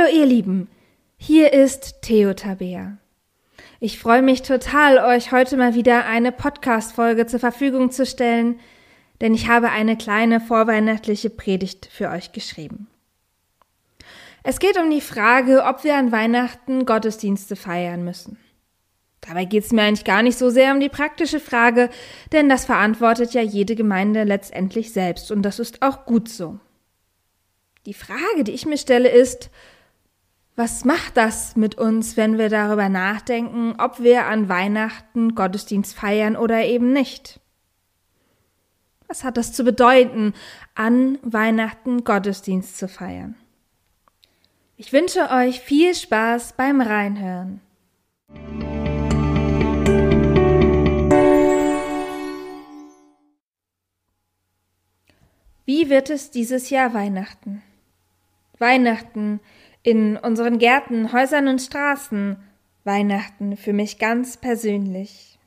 Hallo ihr Lieben, hier ist Theo Tabea. Ich freue mich total, euch heute mal wieder eine Podcast-Folge zur Verfügung zu stellen, denn ich habe eine kleine vorweihnachtliche Predigt für euch geschrieben. Es geht um die Frage, ob wir an Weihnachten Gottesdienste feiern müssen. Dabei geht es mir eigentlich gar nicht so sehr um die praktische Frage, denn das verantwortet ja jede Gemeinde letztendlich selbst und das ist auch gut so. Die Frage, die ich mir stelle, ist, was macht das mit uns, wenn wir darüber nachdenken, ob wir an Weihnachten Gottesdienst feiern oder eben nicht? Was hat das zu bedeuten, an Weihnachten Gottesdienst zu feiern? Ich wünsche euch viel Spaß beim Reinhören. Wie wird es dieses Jahr Weihnachten? Weihnachten in unseren Gärten, Häusern und Straßen, Weihnachten für mich ganz persönlich.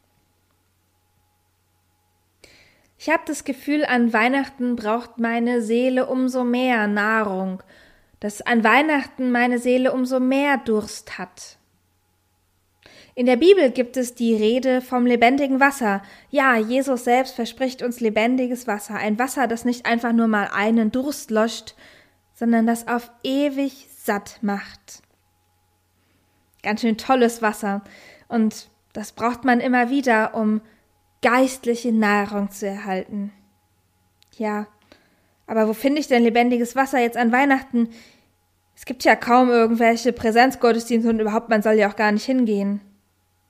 Ich habe das Gefühl, an Weihnachten braucht meine Seele umso mehr Nahrung, dass an Weihnachten meine Seele umso mehr Durst hat. In der Bibel gibt es die Rede vom lebendigen Wasser. Ja, Jesus selbst verspricht uns lebendiges Wasser, ein Wasser, das nicht einfach nur mal einen Durst löscht, sondern das auf ewig satt macht. Ganz schön tolles Wasser. Und das braucht man immer wieder, um geistliche Nahrung zu erhalten. Ja, aber wo finde ich denn lebendiges Wasser jetzt an Weihnachten? Es gibt ja kaum irgendwelche Präsenzgottesdienste und überhaupt, man soll ja auch gar nicht hingehen.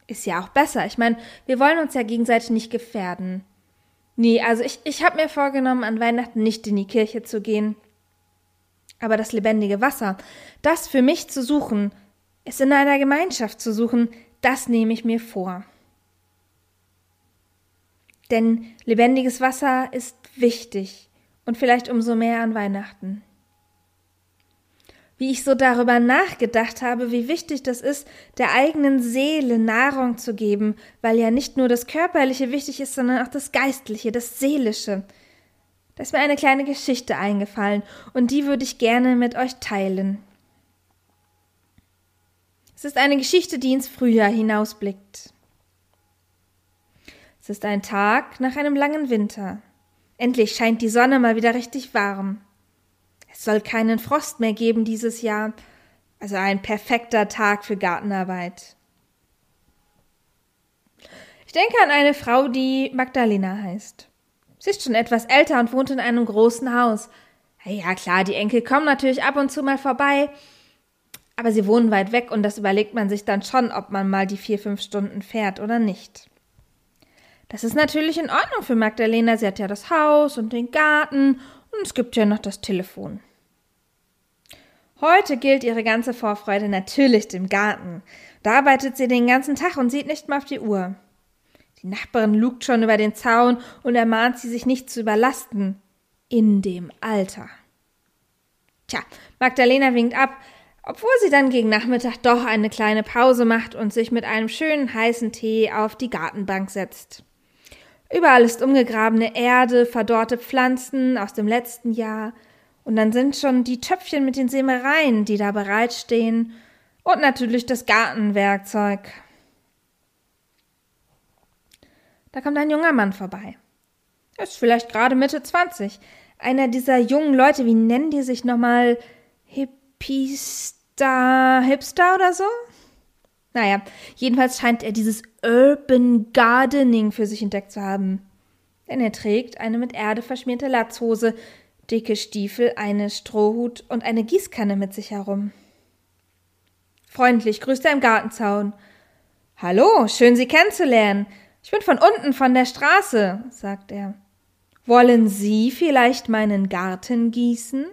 Ist ja auch besser. Ich meine, wir wollen uns ja gegenseitig nicht gefährden. Nee, also ich, ich habe mir vorgenommen, an Weihnachten nicht in die Kirche zu gehen. Aber das lebendige Wasser, das für mich zu suchen, es in einer Gemeinschaft zu suchen, das nehme ich mir vor. Denn lebendiges Wasser ist wichtig und vielleicht umso mehr an Weihnachten. Wie ich so darüber nachgedacht habe, wie wichtig das ist, der eigenen Seele Nahrung zu geben, weil ja nicht nur das Körperliche wichtig ist, sondern auch das Geistliche, das Seelische. Da ist mir eine kleine Geschichte eingefallen und die würde ich gerne mit euch teilen. Es ist eine Geschichte, die ins Frühjahr hinausblickt. Es ist ein Tag nach einem langen Winter. Endlich scheint die Sonne mal wieder richtig warm. Es soll keinen Frost mehr geben dieses Jahr, also ein perfekter Tag für Gartenarbeit. Ich denke an eine Frau, die Magdalena heißt. Sie ist schon etwas älter und wohnt in einem großen Haus. Ja, klar, die Enkel kommen natürlich ab und zu mal vorbei, aber sie wohnen weit weg und das überlegt man sich dann schon, ob man mal die vier, fünf Stunden fährt oder nicht. Das ist natürlich in Ordnung für Magdalena. Sie hat ja das Haus und den Garten und es gibt ja noch das Telefon. Heute gilt ihre ganze Vorfreude natürlich dem Garten. Da arbeitet sie den ganzen Tag und sieht nicht mal auf die Uhr. Die Nachbarin lugt schon über den Zaun und ermahnt sie, sich nicht zu überlasten. In dem Alter. Tja, Magdalena winkt ab, obwohl sie dann gegen Nachmittag doch eine kleine Pause macht und sich mit einem schönen heißen Tee auf die Gartenbank setzt. Überall ist umgegrabene Erde, verdorrte Pflanzen aus dem letzten Jahr, und dann sind schon die Töpfchen mit den Sämereien, die da bereitstehen, und natürlich das Gartenwerkzeug. Da kommt ein junger Mann vorbei. Er ist vielleicht gerade Mitte 20. Einer dieser jungen Leute, wie nennen die sich nochmal? Hippista, Hipster oder so? Naja, jedenfalls scheint er dieses Urban Gardening für sich entdeckt zu haben. Denn er trägt eine mit Erde verschmierte Latzhose, dicke Stiefel, eine Strohhut und eine Gießkanne mit sich herum. Freundlich grüßt er im Gartenzaun. Hallo, schön Sie kennenzulernen. Ich bin von unten von der Straße, sagt er. Wollen Sie vielleicht meinen Garten gießen?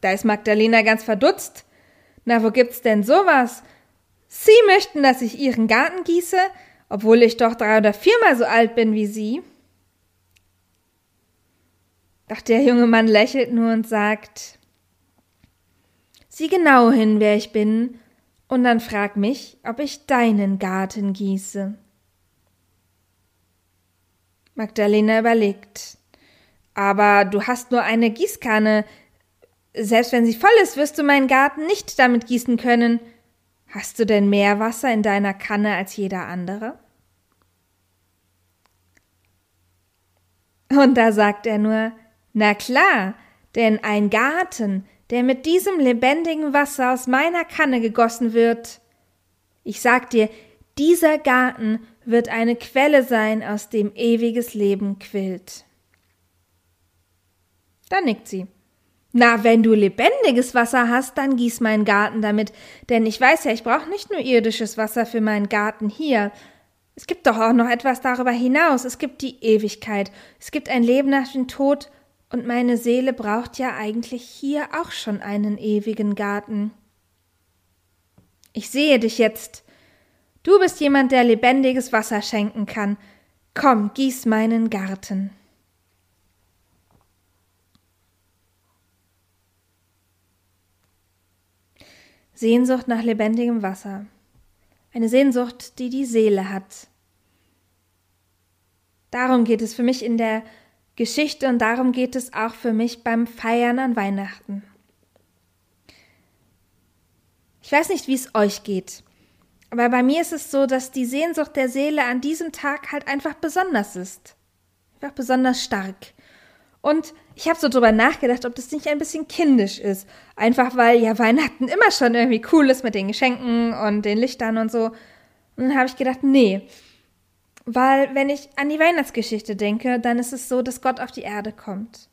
Da ist Magdalena ganz verdutzt. Na, wo gibt's denn sowas? Sie möchten, dass ich Ihren Garten gieße, obwohl ich doch drei oder viermal so alt bin wie Sie? Doch der junge Mann lächelt nur und sagt, Sieh genau hin, wer ich bin, und dann frag mich, ob ich deinen Garten gieße. Magdalena überlegt. Aber du hast nur eine Gießkanne. selbst wenn sie voll ist, wirst du meinen Garten nicht damit gießen können. Hast du denn mehr Wasser in deiner Kanne als jeder andere? Und da sagt er nur, na klar, denn ein Garten, der mit diesem lebendigen Wasser aus meiner Kanne gegossen wird, ich sag dir, dieser Garten wird eine Quelle sein, aus dem ewiges Leben quillt. Da nickt sie. Na, wenn du lebendiges Wasser hast, dann gieß meinen Garten damit, denn ich weiß ja, ich brauche nicht nur irdisches Wasser für meinen Garten hier. Es gibt doch auch noch etwas darüber hinaus. Es gibt die Ewigkeit. Es gibt ein Leben nach dem Tod, und meine Seele braucht ja eigentlich hier auch schon einen ewigen Garten. Ich sehe dich jetzt. Du bist jemand, der lebendiges Wasser schenken kann. Komm, gieß meinen Garten. Sehnsucht nach lebendigem Wasser. Eine Sehnsucht, die die Seele hat. Darum geht es für mich in der Geschichte und darum geht es auch für mich beim Feiern an Weihnachten. Ich weiß nicht, wie es euch geht, aber bei mir ist es so, dass die Sehnsucht der Seele an diesem Tag halt einfach besonders ist. Einfach besonders stark. Und ich habe so drüber nachgedacht, ob das nicht ein bisschen kindisch ist. Einfach weil ja Weihnachten immer schon irgendwie cool ist mit den Geschenken und den Lichtern und so. Und dann habe ich gedacht, nee. Weil wenn ich an die Weihnachtsgeschichte denke, dann ist es so, dass Gott auf die Erde kommt.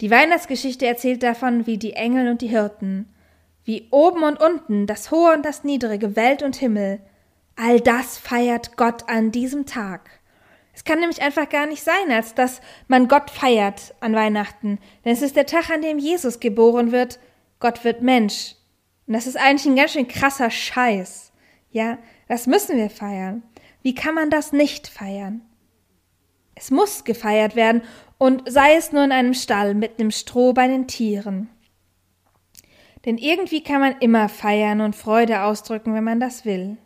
Die Weihnachtsgeschichte erzählt davon, wie die Engel und die Hirten, wie oben und unten, das Hohe und das Niedrige, Welt und Himmel, all das feiert Gott an diesem Tag. Es kann nämlich einfach gar nicht sein, als dass man Gott feiert an Weihnachten. Denn es ist der Tag, an dem Jesus geboren wird. Gott wird Mensch. Und das ist eigentlich ein ganz schön krasser Scheiß. Ja, das müssen wir feiern. Wie kann man das nicht feiern? Es muss gefeiert werden und sei es nur in einem Stall mit nem Stroh bei den Tieren. Denn irgendwie kann man immer feiern und Freude ausdrücken, wenn man das will.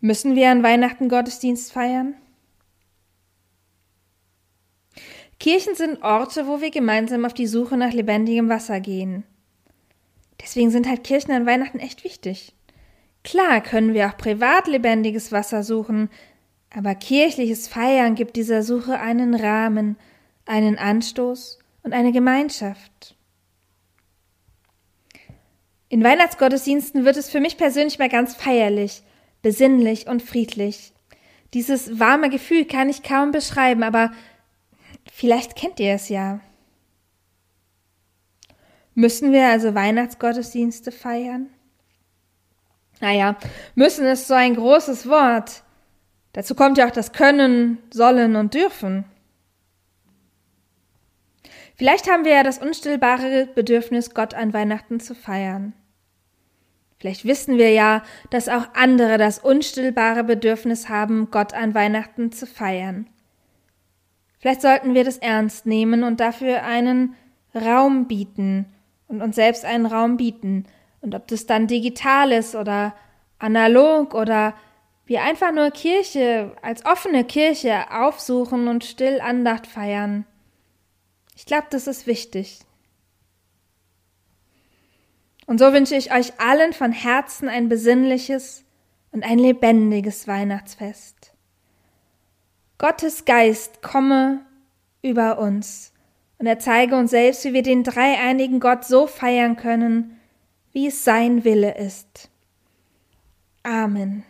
Müssen wir an Weihnachten Gottesdienst feiern? Kirchen sind Orte, wo wir gemeinsam auf die Suche nach lebendigem Wasser gehen. Deswegen sind halt Kirchen an Weihnachten echt wichtig. Klar können wir auch privat lebendiges Wasser suchen, aber kirchliches Feiern gibt dieser Suche einen Rahmen, einen Anstoß und eine Gemeinschaft. In Weihnachtsgottesdiensten wird es für mich persönlich mal ganz feierlich, besinnlich und friedlich. Dieses warme Gefühl kann ich kaum beschreiben, aber vielleicht kennt ihr es ja. Müssen wir also Weihnachtsgottesdienste feiern? Naja, müssen ist so ein großes Wort. Dazu kommt ja auch das Können, Sollen und Dürfen. Vielleicht haben wir ja das unstillbare Bedürfnis, Gott an Weihnachten zu feiern. Vielleicht wissen wir ja, dass auch andere das unstillbare Bedürfnis haben, Gott an Weihnachten zu feiern. Vielleicht sollten wir das ernst nehmen und dafür einen Raum bieten und uns selbst einen Raum bieten. Und ob das dann digital ist oder analog oder wir einfach nur Kirche als offene Kirche aufsuchen und still Andacht feiern. Ich glaube, das ist wichtig. Und so wünsche ich euch allen von Herzen ein besinnliches und ein lebendiges Weihnachtsfest. Gottes Geist komme über uns und er zeige uns selbst, wie wir den dreieinigen Gott so feiern können, wie es sein Wille ist. Amen.